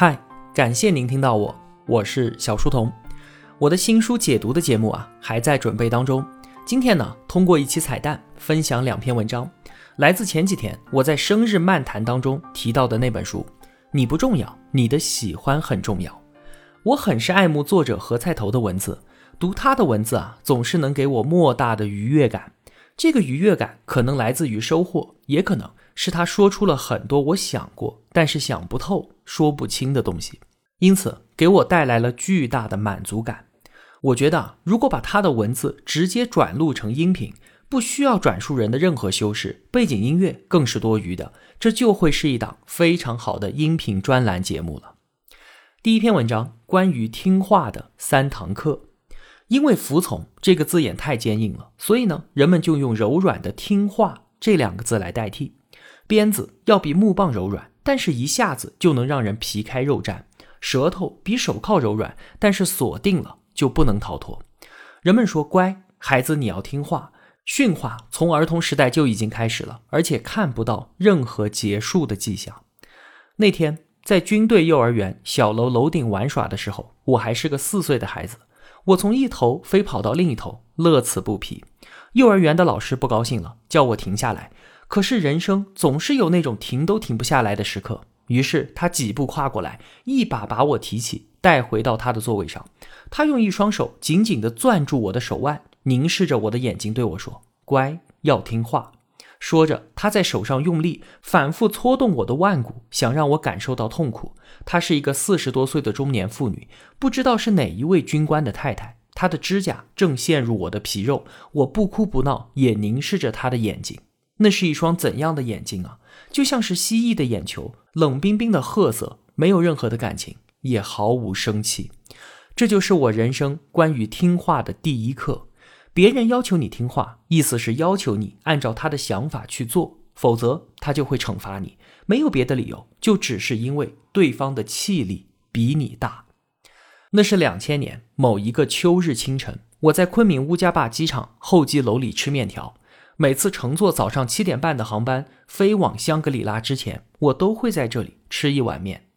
嗨，感谢您听到我，我是小书童。我的新书解读的节目啊，还在准备当中。今天呢，通过一期彩蛋分享两篇文章，来自前几天我在生日漫谈当中提到的那本书。你不重要，你的喜欢很重要。我很是爱慕作者何菜头的文字，读他的文字啊，总是能给我莫大的愉悦感。这个愉悦感可能来自于收获，也可能。是他说出了很多我想过但是想不透、说不清的东西，因此给我带来了巨大的满足感。我觉得，如果把他的文字直接转录成音频，不需要转述人的任何修饰，背景音乐更是多余的，这就会是一档非常好的音频专栏节目了。第一篇文章关于听话的三堂课，因为服从这个字眼太坚硬了，所以呢，人们就用柔软的听话这两个字来代替。鞭子要比木棒柔软，但是一下子就能让人皮开肉绽；舌头比手铐柔软，但是锁定了就不能逃脱。人们说：“乖孩子，你要听话。”训话从儿童时代就已经开始了，而且看不到任何结束的迹象。那天在军队幼儿园小楼楼顶玩耍的时候，我还是个四岁的孩子，我从一头飞跑到另一头，乐此不疲。幼儿园的老师不高兴了，叫我停下来。可是人生总是有那种停都停不下来的时刻，于是他几步跨过来，一把把我提起，带回到他的座位上。他用一双手紧紧地攥住我的手腕，凝视着我的眼睛对我说：“乖，要听话。”说着，他在手上用力反复搓动我的腕骨，想让我感受到痛苦。她是一个四十多岁的中年妇女，不知道是哪一位军官的太太。她的指甲正陷入我的皮肉，我不哭不闹，也凝视着她的眼睛。那是一双怎样的眼睛啊？就像是蜥蜴的眼球，冷冰冰的褐色，没有任何的感情，也毫无生气。这就是我人生关于听话的第一课。别人要求你听话，意思是要求你按照他的想法去做，否则他就会惩罚你。没有别的理由，就只是因为对方的气力比你大。那是两千年某一个秋日清晨，我在昆明乌家坝机场候机楼里吃面条。每次乘坐早上七点半的航班飞往香格里拉之前，我都会在这里吃一碗面，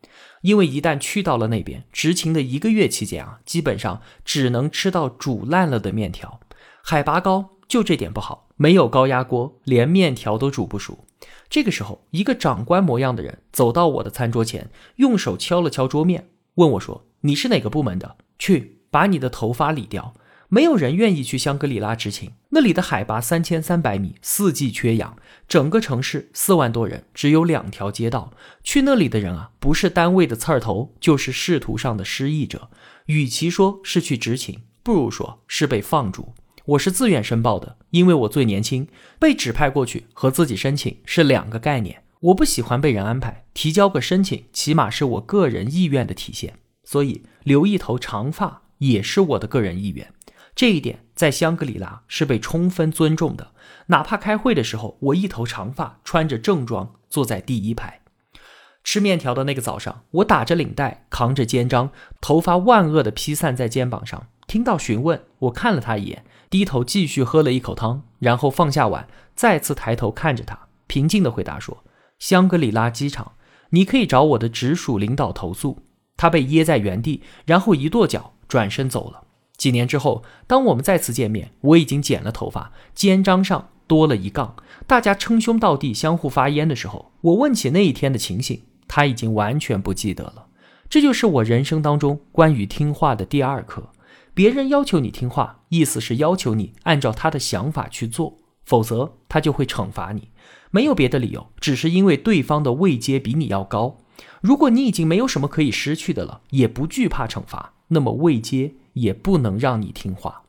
因为一旦去到了那边，执勤的一个月期间啊，基本上只能吃到煮烂了的面条。海拔高，就这点不好，没有高压锅，连面条都煮不熟。这个时候，一个长官模样的人走到我的餐桌前，用手敲了敲桌面，问我说：“你是哪个部门的？去把你的头发理掉。”没有人愿意去香格里拉执勤，那里的海拔三千三百米，四季缺氧，整个城市四万多人，只有两条街道。去那里的人啊，不是单位的刺儿头，就是仕途上的失意者。与其说是去执勤，不如说是被放逐。我是自愿申报的，因为我最年轻，被指派过去和自己申请是两个概念。我不喜欢被人安排，提交个申请，起码是我个人意愿的体现。所以留一头长发也是我的个人意愿。这一点在香格里拉是被充分尊重的，哪怕开会的时候，我一头长发，穿着正装，坐在第一排。吃面条的那个早上，我打着领带，扛着肩章，头发万恶的披散在肩膀上。听到询问，我看了他一眼，低头继续喝了一口汤，然后放下碗，再次抬头看着他，平静地回答说：“香格里拉机场，你可以找我的直属领导投诉。”他被噎在原地，然后一跺脚，转身走了。几年之后，当我们再次见面，我已经剪了头发，肩章上多了一杠。大家称兄道弟，相互发烟的时候，我问起那一天的情形，他已经完全不记得了。这就是我人生当中关于听话的第二课。别人要求你听话，意思是要求你按照他的想法去做，否则他就会惩罚你。没有别的理由，只是因为对方的位阶比你要高。如果你已经没有什么可以失去的了，也不惧怕惩罚，那么位阶。也不能让你听话。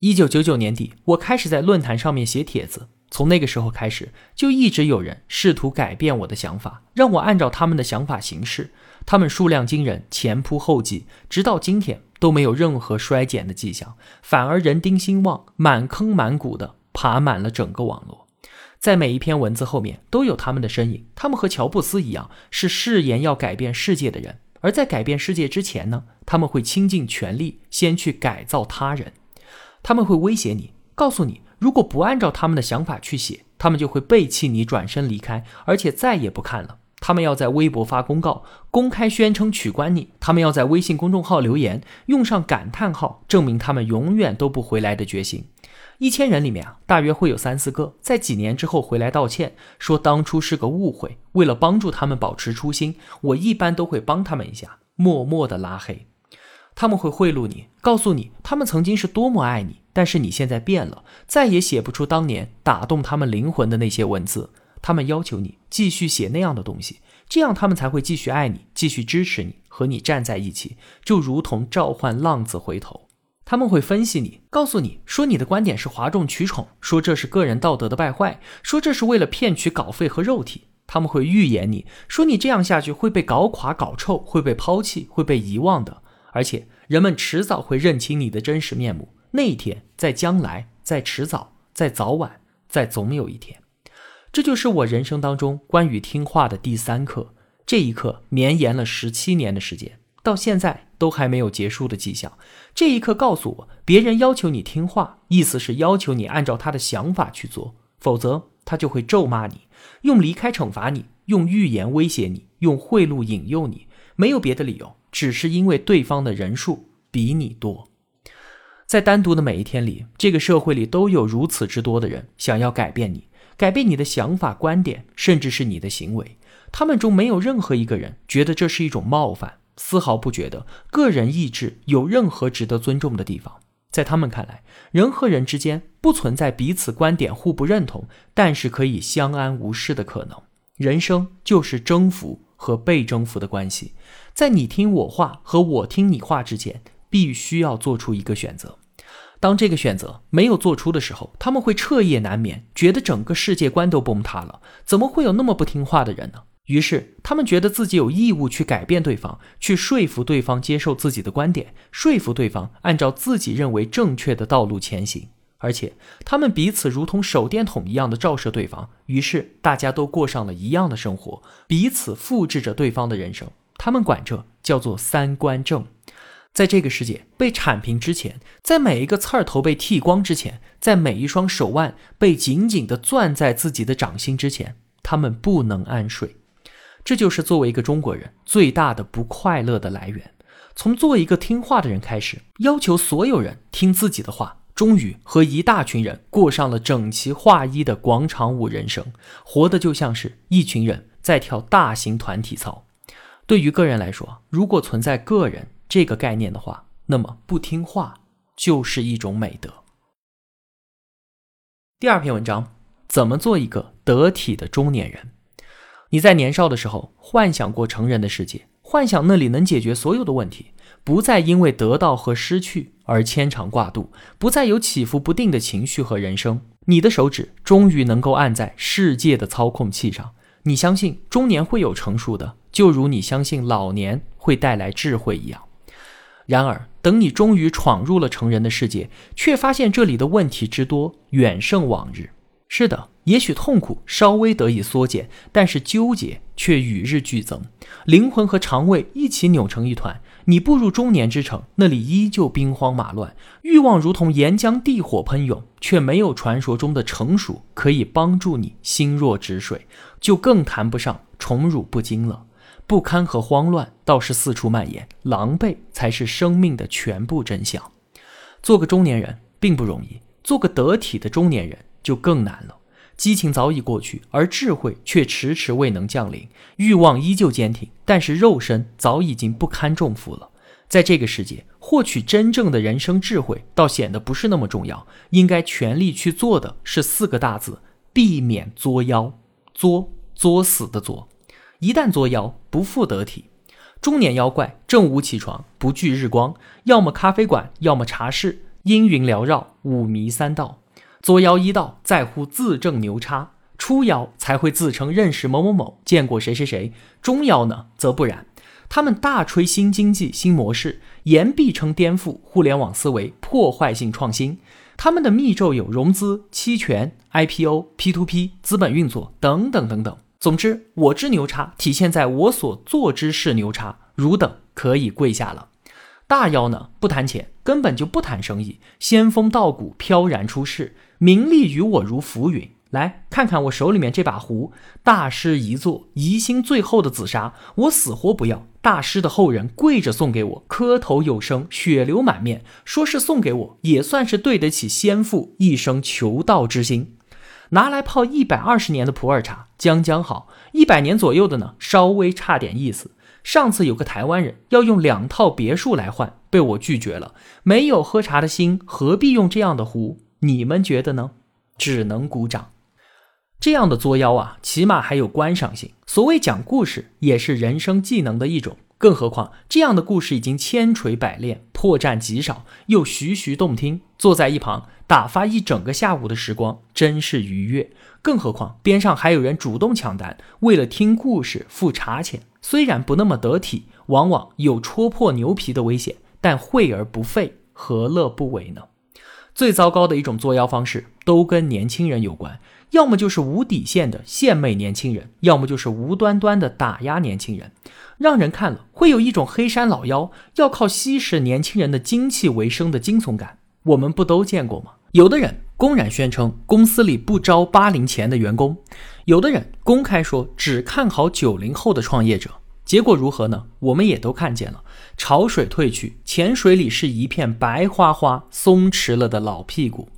一九九九年底，我开始在论坛上面写帖子。从那个时候开始，就一直有人试图改变我的想法，让我按照他们的想法行事。他们数量惊人，前仆后继，直到今天都没有任何衰减的迹象，反而人丁兴旺，满坑满谷的爬满了整个网络。在每一篇文字后面都有他们的身影。他们和乔布斯一样，是誓言要改变世界的人。而在改变世界之前呢，他们会倾尽全力先去改造他人，他们会威胁你，告诉你，如果不按照他们的想法去写，他们就会背弃你，转身离开，而且再也不看了。他们要在微博发公告，公开宣称取关你；他们要在微信公众号留言，用上感叹号，证明他们永远都不回来的决心。一千人里面啊，大约会有三四个在几年之后回来道歉，说当初是个误会。为了帮助他们保持初心，我一般都会帮他们一下，默默的拉黑。他们会贿赂你，告诉你他们曾经是多么爱你，但是你现在变了，再也写不出当年打动他们灵魂的那些文字。他们要求你继续写那样的东西，这样他们才会继续爱你，继续支持你，和你站在一起，就如同召唤浪子回头。他们会分析你，告诉你说你的观点是哗众取宠，说这是个人道德的败坏，说这是为了骗取稿费和肉体。他们会预言你说你这样下去会被搞垮、搞臭，会被抛弃、会被遗忘的。而且人们迟早会认清你的真实面目，那一天在将来，在迟早，在早晚，在总有一天。这就是我人生当中关于听话的第三课。这一课绵延了十七年的时间，到现在都还没有结束的迹象。这一刻告诉我，别人要求你听话，意思是要求你按照他的想法去做，否则他就会咒骂你，用离开惩罚你，用预言威胁你，用贿赂引诱你，没有别的理由，只是因为对方的人数比你多。在单独的每一天里，这个社会里都有如此之多的人想要改变你。改变你的想法、观点，甚至是你的行为，他们中没有任何一个人觉得这是一种冒犯，丝毫不觉得个人意志有任何值得尊重的地方。在他们看来，人和人之间不存在彼此观点互不认同，但是可以相安无事的可能。人生就是征服和被征服的关系，在你听我话和我听你话之间，必须要做出一个选择。当这个选择没有做出的时候，他们会彻夜难眠，觉得整个世界观都崩塌了。怎么会有那么不听话的人呢？于是他们觉得自己有义务去改变对方，去说服对方接受自己的观点，说服对方按照自己认为正确的道路前行。而且他们彼此如同手电筒一样的照射对方，于是大家都过上了一样的生活，彼此复制着对方的人生。他们管这叫做三观正。在这个世界被铲平之前，在每一个刺儿头被剃光之前，在每一双手腕被紧紧地攥在自己的掌心之前，他们不能安睡。这就是作为一个中国人最大的不快乐的来源。从做一个听话的人开始，要求所有人听自己的话，终于和一大群人过上了整齐划一的广场舞人生，活得就像是一群人在跳大型团体操。对于个人来说，如果存在个人，这个概念的话，那么不听话就是一种美德。第二篇文章，怎么做一个得体的中年人？你在年少的时候幻想过成人的世界，幻想那里能解决所有的问题，不再因为得到和失去而牵肠挂肚，不再有起伏不定的情绪和人生。你的手指终于能够按在世界的操控器上。你相信中年会有成熟的，就如你相信老年会带来智慧一样。然而，等你终于闯入了成人的世界，却发现这里的问题之多，远胜往日。是的，也许痛苦稍微得以缩减，但是纠结却与日俱增，灵魂和肠胃一起扭成一团。你步入中年之城，那里依旧兵荒马乱，欲望如同岩浆地火喷涌，却没有传说中的成熟可以帮助你心若止水，就更谈不上宠辱不惊了。不堪和慌乱倒是四处蔓延，狼狈才是生命的全部真相。做个中年人并不容易，做个得体的中年人就更难了。激情早已过去，而智慧却迟迟未能降临。欲望依旧坚挺，但是肉身早已经不堪重负了。在这个世界，获取真正的人生智慧，倒显得不是那么重要。应该全力去做的是四个大字：避免作妖。作，作死的作。一旦作妖，不复得体。中年妖怪正午起床，不惧日光，要么咖啡馆，要么茶室，阴云缭绕，五迷三道。作妖一道在乎自证牛叉，初妖才会自称认识某某某，见过谁谁谁。中妖呢，则不然，他们大吹新经济新模式，言必称颠覆互联网思维，破坏性创新。他们的密咒有融资、期权、IPO、P2P、资本运作等等等等。总之，我之牛叉体现在我所做之事牛叉，汝等可以跪下了。大妖呢，不谈钱，根本就不谈生意，仙风道骨，飘然出世，名利于我如浮云。来看看我手里面这把壶，大师遗作，宜兴最后的紫砂，我死活不要。大师的后人跪着送给我，磕头有声，血流满面，说是送给我，也算是对得起先父一生求道之心。拿来泡一百二十年的普洱茶，将将好；一百年左右的呢，稍微差点意思。上次有个台湾人要用两套别墅来换，被我拒绝了。没有喝茶的心，何必用这样的壶？你们觉得呢？只能鼓掌。这样的作妖啊，起码还有观赏性。所谓讲故事，也是人生技能的一种。更何况这样的故事已经千锤百炼，破绽极少，又徐徐动听。坐在一旁打发一整个下午的时光，真是愉悦。更何况边上还有人主动抢单，为了听故事付茶钱。虽然不那么得体，往往有戳破牛皮的危险，但惠而不费，何乐不为呢？最糟糕的一种作妖方式，都跟年轻人有关。要么就是无底线的献媚年轻人，要么就是无端端的打压年轻人，让人看了会有一种黑山老妖要靠吸食年轻人的精气为生的惊悚感。我们不都见过吗？有的人公然宣称公司里不招八零前的员工，有的人公开说只看好九零后的创业者，结果如何呢？我们也都看见了，潮水退去，浅水里是一片白花花、松弛了的老屁股。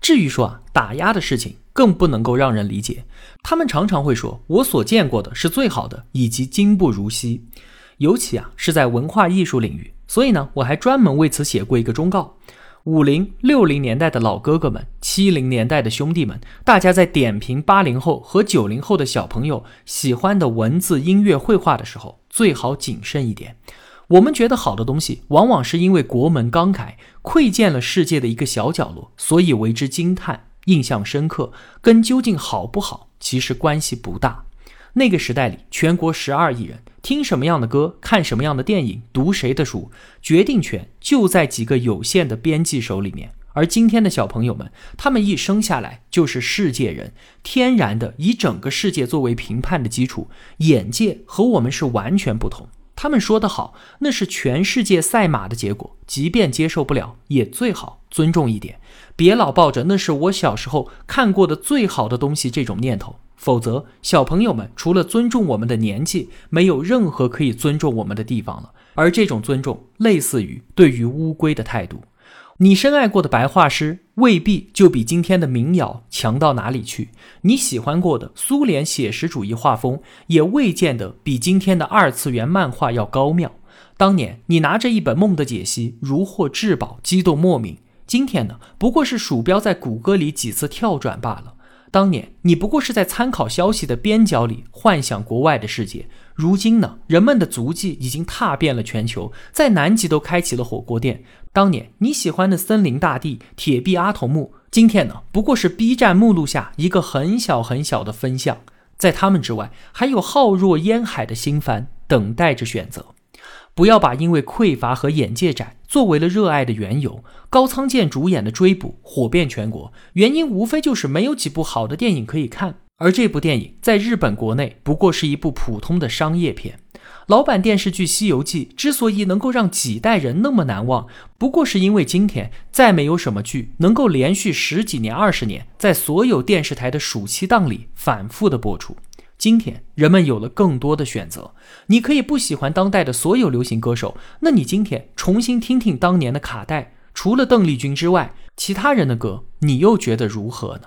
至于说啊，打压的事情。更不能够让人理解，他们常常会说：“我所见过的是最好的，以及今不如昔。”尤其啊是在文化艺术领域。所以呢，我还专门为此写过一个忠告：五零六零年代的老哥哥们，七零年代的兄弟们，大家在点评八零后和九零后的小朋友喜欢的文字、音乐、绘画的时候，最好谨慎一点。我们觉得好的东西，往往是因为国门刚开，窥见了世界的一个小角落，所以为之惊叹。印象深刻，跟究竟好不好其实关系不大。那个时代里，全国十二亿人，听什么样的歌，看什么样的电影，读谁的书，决定权就在几个有限的编辑手里面。而今天的小朋友们，他们一生下来就是世界人，天然的以整个世界作为评判的基础，眼界和我们是完全不同。他们说的好，那是全世界赛马的结果，即便接受不了，也最好尊重一点。别老抱着那是我小时候看过的最好的东西这种念头，否则小朋友们除了尊重我们的年纪，没有任何可以尊重我们的地方了。而这种尊重，类似于对于乌龟的态度。你深爱过的白画师，未必就比今天的民谣强到哪里去；你喜欢过的苏联写实主义画风，也未见得比今天的二次元漫画要高妙。当年你拿着一本《梦的解析》如获至宝，激动莫名。今天呢，不过是鼠标在谷歌里几次跳转罢了。当年你不过是在参考消息的边角里幻想国外的世界。如今呢，人们的足迹已经踏遍了全球，在南极都开启了火锅店。当年你喜欢的森林大地、铁臂阿童木，今天呢，不过是 B 站目录下一个很小很小的分项。在他们之外，还有浩若烟海的新番等待着选择。不要把因为匮乏和眼界窄作为了热爱的缘由。高仓健主演的《追捕》火遍全国，原因无非就是没有几部好的电影可以看，而这部电影在日本国内不过是一部普通的商业片。老版电视剧《西游记》之所以能够让几代人那么难忘，不过是因为今天再没有什么剧能够连续十几年、二十年在所有电视台的暑期档里反复的播出。今天人们有了更多的选择，你可以不喜欢当代的所有流行歌手，那你今天重新听听当年的卡带，除了邓丽君之外，其他人的歌你又觉得如何呢？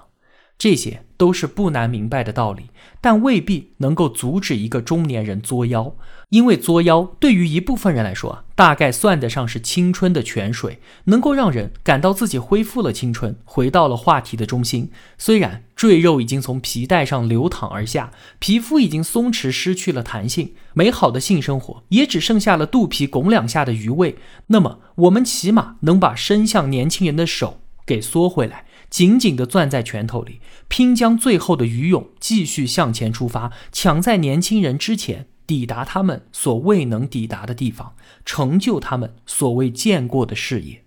这些都是不难明白的道理，但未必能够阻止一个中年人作妖。因为作妖对于一部分人来说，大概算得上是青春的泉水，能够让人感到自己恢复了青春，回到了话题的中心。虽然赘肉已经从皮带上流淌而下，皮肤已经松弛，失去了弹性，美好的性生活也只剩下了肚皮拱两下的余味。那么，我们起码能把伸向年轻人的手给缩回来，紧紧地攥在拳头里，拼将最后的余勇继续向前出发，抢在年轻人之前。抵达他们所未能抵达的地方，成就他们所未见过的事业。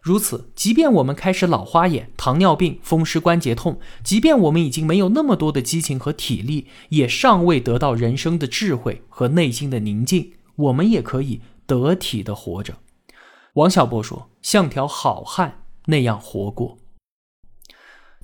如此，即便我们开始老花眼、糖尿病、风湿关节痛，即便我们已经没有那么多的激情和体力，也尚未得到人生的智慧和内心的宁静，我们也可以得体的活着。王小波说：“像条好汉那样活过。”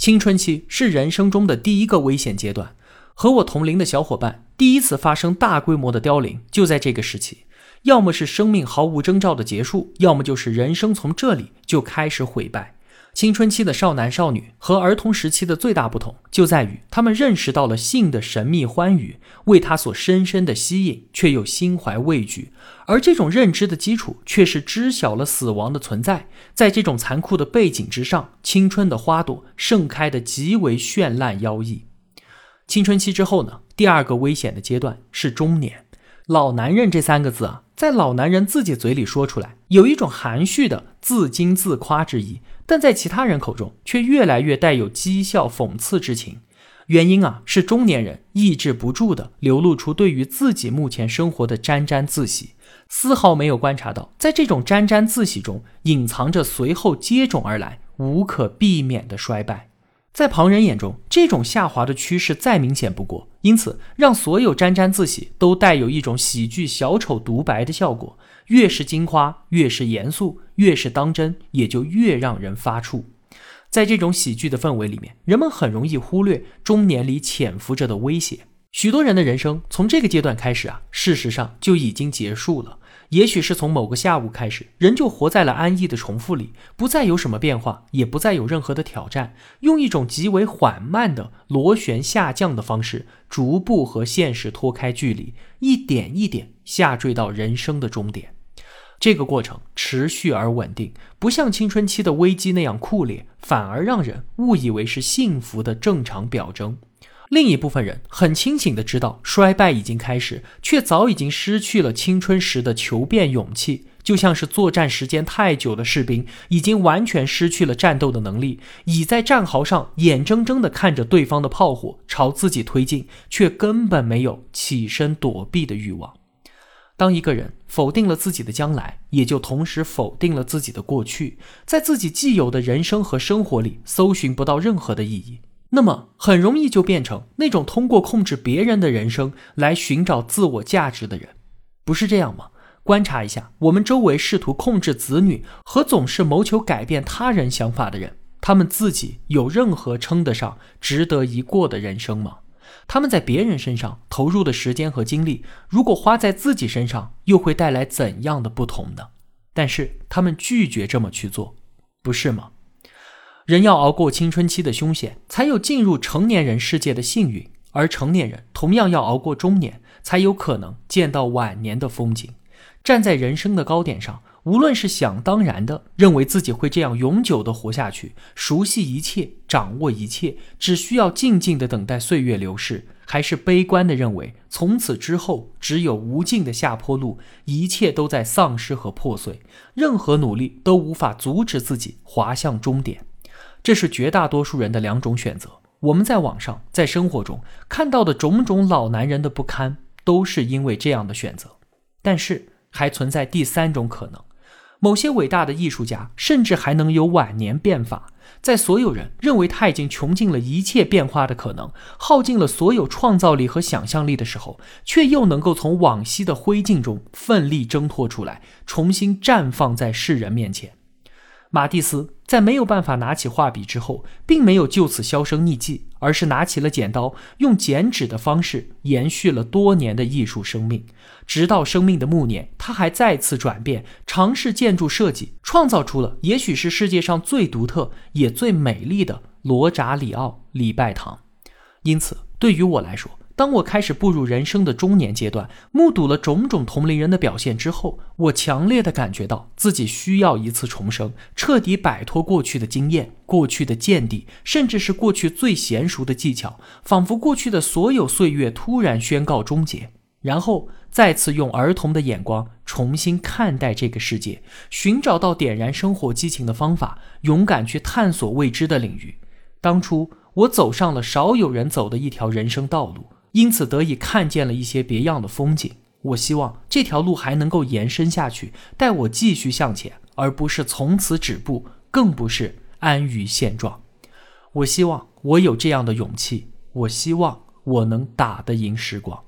青春期是人生中的第一个危险阶段，和我同龄的小伙伴第一次发生大规模的凋零就在这个时期，要么是生命毫无征兆的结束，要么就是人生从这里就开始毁败。青春期的少男少女和儿童时期的最大不同，就在于他们认识到了性的神秘欢愉，为他所深深的吸引，却又心怀畏惧。而这种认知的基础，却是知晓了死亡的存在。在这种残酷的背景之上，青春的花朵盛开的极为绚烂妖异。青春期之后呢？第二个危险的阶段是中年。老男人这三个字啊，在老男人自己嘴里说出来，有一种含蓄的自矜自夸之意。但在其他人口中，却越来越带有讥笑、讽刺之情。原因啊，是中年人抑制不住的流露出对于自己目前生活的沾沾自喜，丝毫没有观察到，在这种沾沾自喜中，隐藏着随后接踵而来、无可避免的衰败。在旁人眼中，这种下滑的趋势再明显不过，因此让所有沾沾自喜都带有一种喜剧小丑独白的效果。越是金夸，越是严肃，越是当真，也就越让人发怵。在这种喜剧的氛围里面，人们很容易忽略中年里潜伏着的威胁。许多人的人生从这个阶段开始啊，事实上就已经结束了。也许是从某个下午开始，人就活在了安逸的重复里，不再有什么变化，也不再有任何的挑战，用一种极为缓慢的螺旋下降的方式，逐步和现实脱开距离，一点一点下坠到人生的终点。这个过程持续而稳定，不像青春期的危机那样酷烈，反而让人误以为是幸福的正常表征。另一部分人很清醒地知道衰败已经开始，却早已经失去了青春时的求变勇气，就像是作战时间太久的士兵，已经完全失去了战斗的能力，倚在战壕上，眼睁睁地看着对方的炮火朝自己推进，却根本没有起身躲避的欲望。当一个人否定了自己的将来，也就同时否定了自己的过去，在自己既有的人生和生活里搜寻不到任何的意义。那么很容易就变成那种通过控制别人的人生来寻找自我价值的人，不是这样吗？观察一下我们周围试图控制子女和总是谋求改变他人想法的人，他们自己有任何称得上值得一过的人生吗？他们在别人身上投入的时间和精力，如果花在自己身上，又会带来怎样的不同呢？但是他们拒绝这么去做，不是吗？人要熬过青春期的凶险，才有进入成年人世界的幸运；而成年人同样要熬过中年，才有可能见到晚年的风景。站在人生的高点上，无论是想当然的认为自己会这样永久的活下去，熟悉一切，掌握一切，只需要静静的等待岁月流逝，还是悲观的认为从此之后只有无尽的下坡路，一切都在丧失和破碎，任何努力都无法阻止自己滑向终点。这是绝大多数人的两种选择。我们在网上、在生活中看到的种种老男人的不堪，都是因为这样的选择。但是还存在第三种可能：某些伟大的艺术家甚至还能有晚年变法。在所有人认为他已经穷尽了一切变化的可能，耗尽了所有创造力和想象力的时候，却又能够从往昔的灰烬中奋力挣脱出来，重新绽放在世人面前。马蒂斯在没有办法拿起画笔之后，并没有就此销声匿迹，而是拿起了剪刀，用剪纸的方式延续了多年的艺术生命。直到生命的暮年，他还再次转变，尝试建筑设计，创造出了也许是世界上最独特也最美丽的罗扎里奥礼拜堂。因此，对于我来说，当我开始步入人生的中年阶段，目睹了种种同龄人的表现之后，我强烈的感觉到自己需要一次重生，彻底摆脱过去的经验、过去的见地，甚至是过去最娴熟的技巧，仿佛过去的所有岁月突然宣告终结，然后再次用儿童的眼光重新看待这个世界，寻找到点燃生活激情的方法，勇敢去探索未知的领域。当初我走上了少有人走的一条人生道路。因此得以看见了一些别样的风景。我希望这条路还能够延伸下去，带我继续向前，而不是从此止步，更不是安于现状。我希望我有这样的勇气。我希望我能打得赢时光。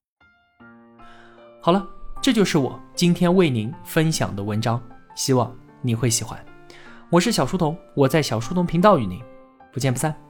好了，这就是我今天为您分享的文章，希望你会喜欢。我是小书童，我在小书童频道与您不见不散。